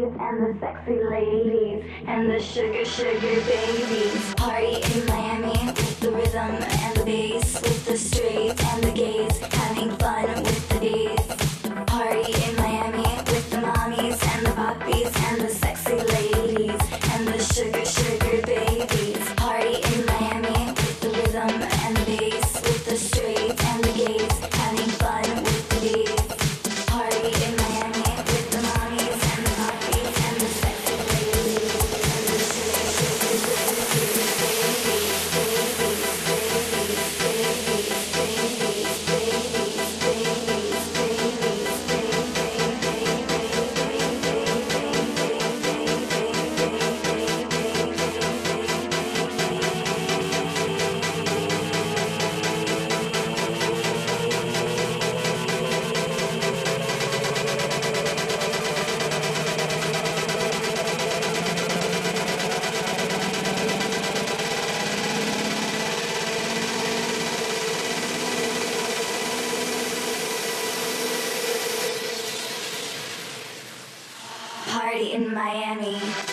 ladies and the sexy ladies and the sugar sugar babies. Party in Miami with the rhythm and the bass, with the streets and the Miami.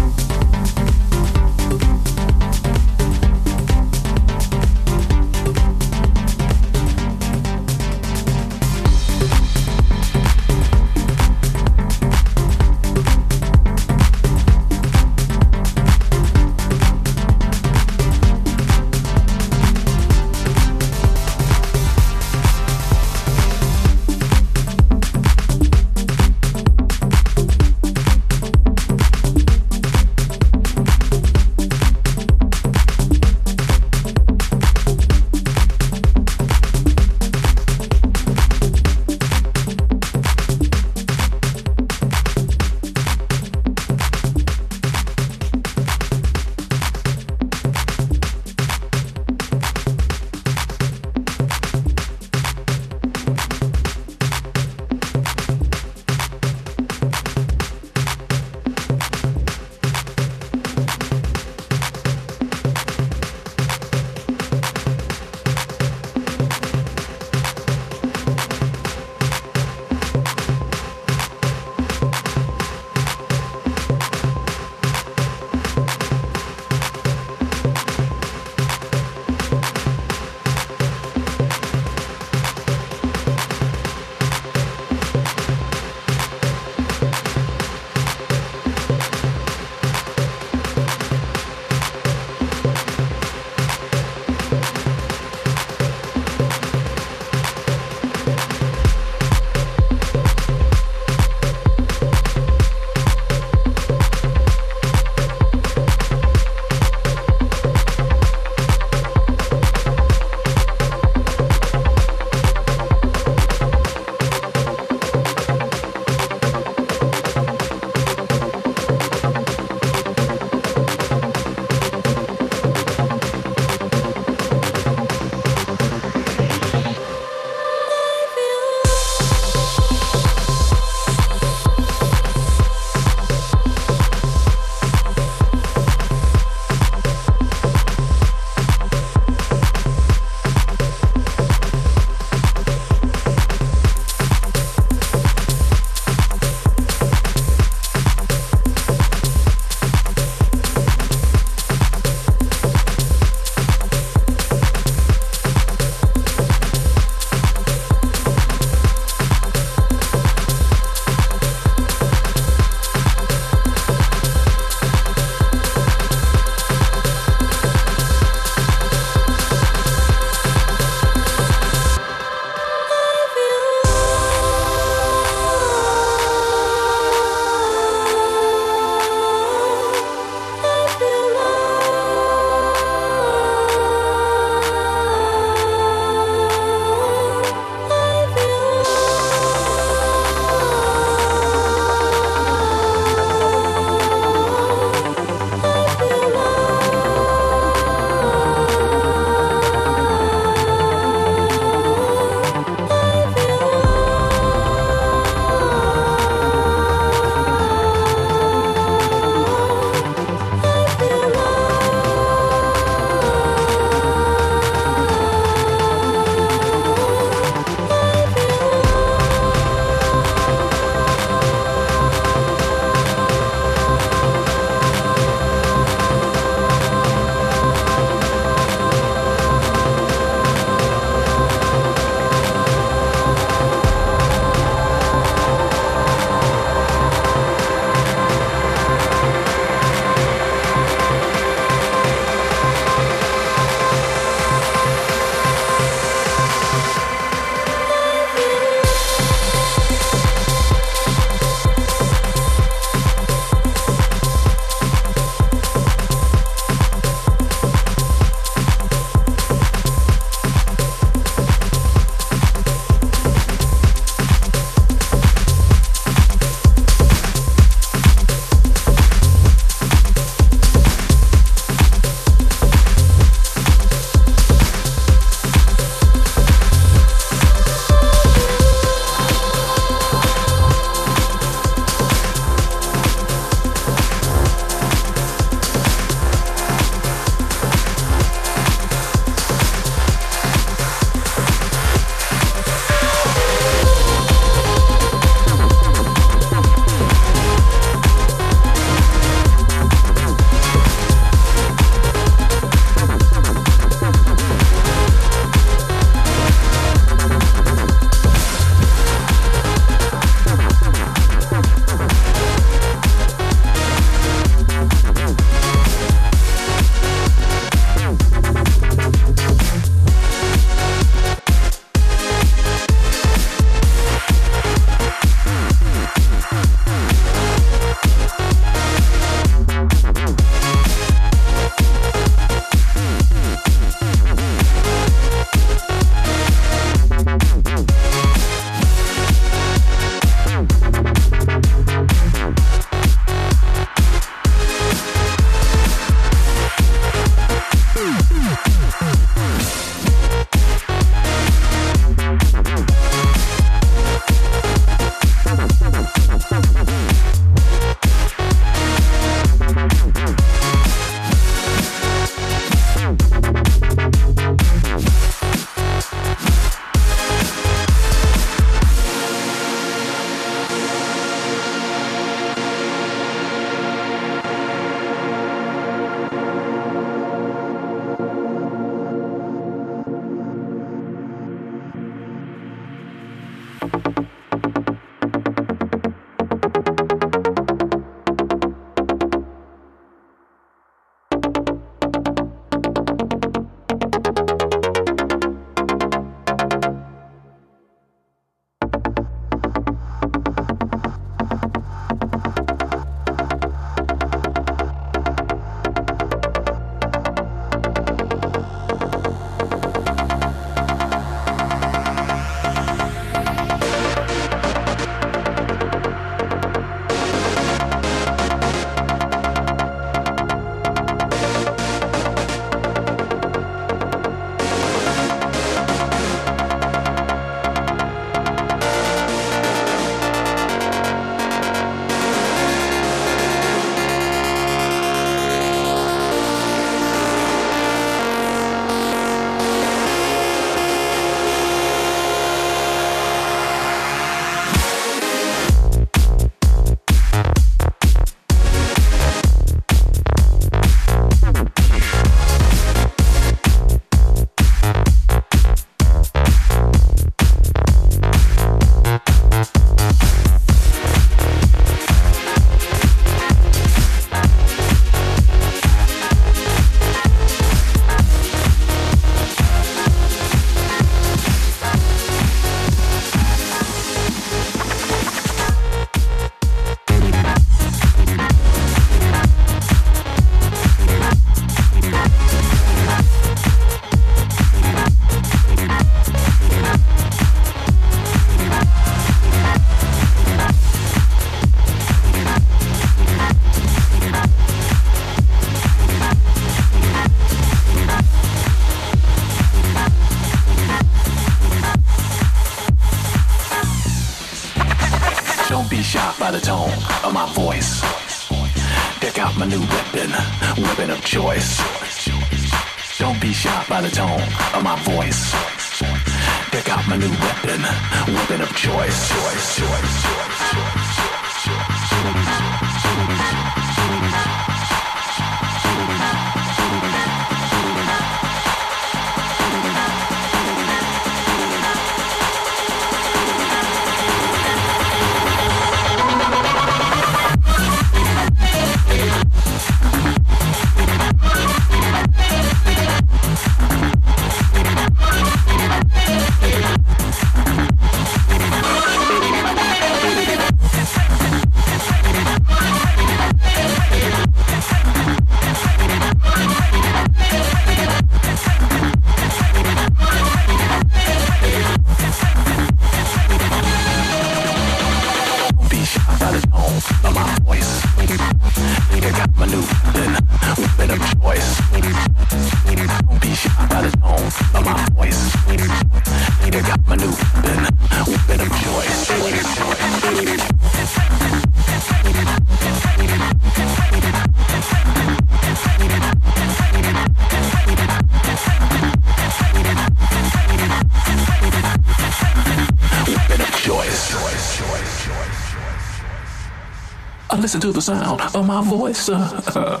Listen to the sound of my voice. Uh,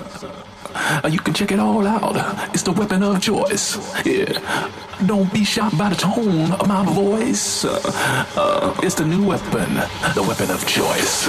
you can check it all out. It's the weapon of choice. Yeah. Don't be shocked by the tone of my voice. Uh, it's the new weapon, the weapon of choice.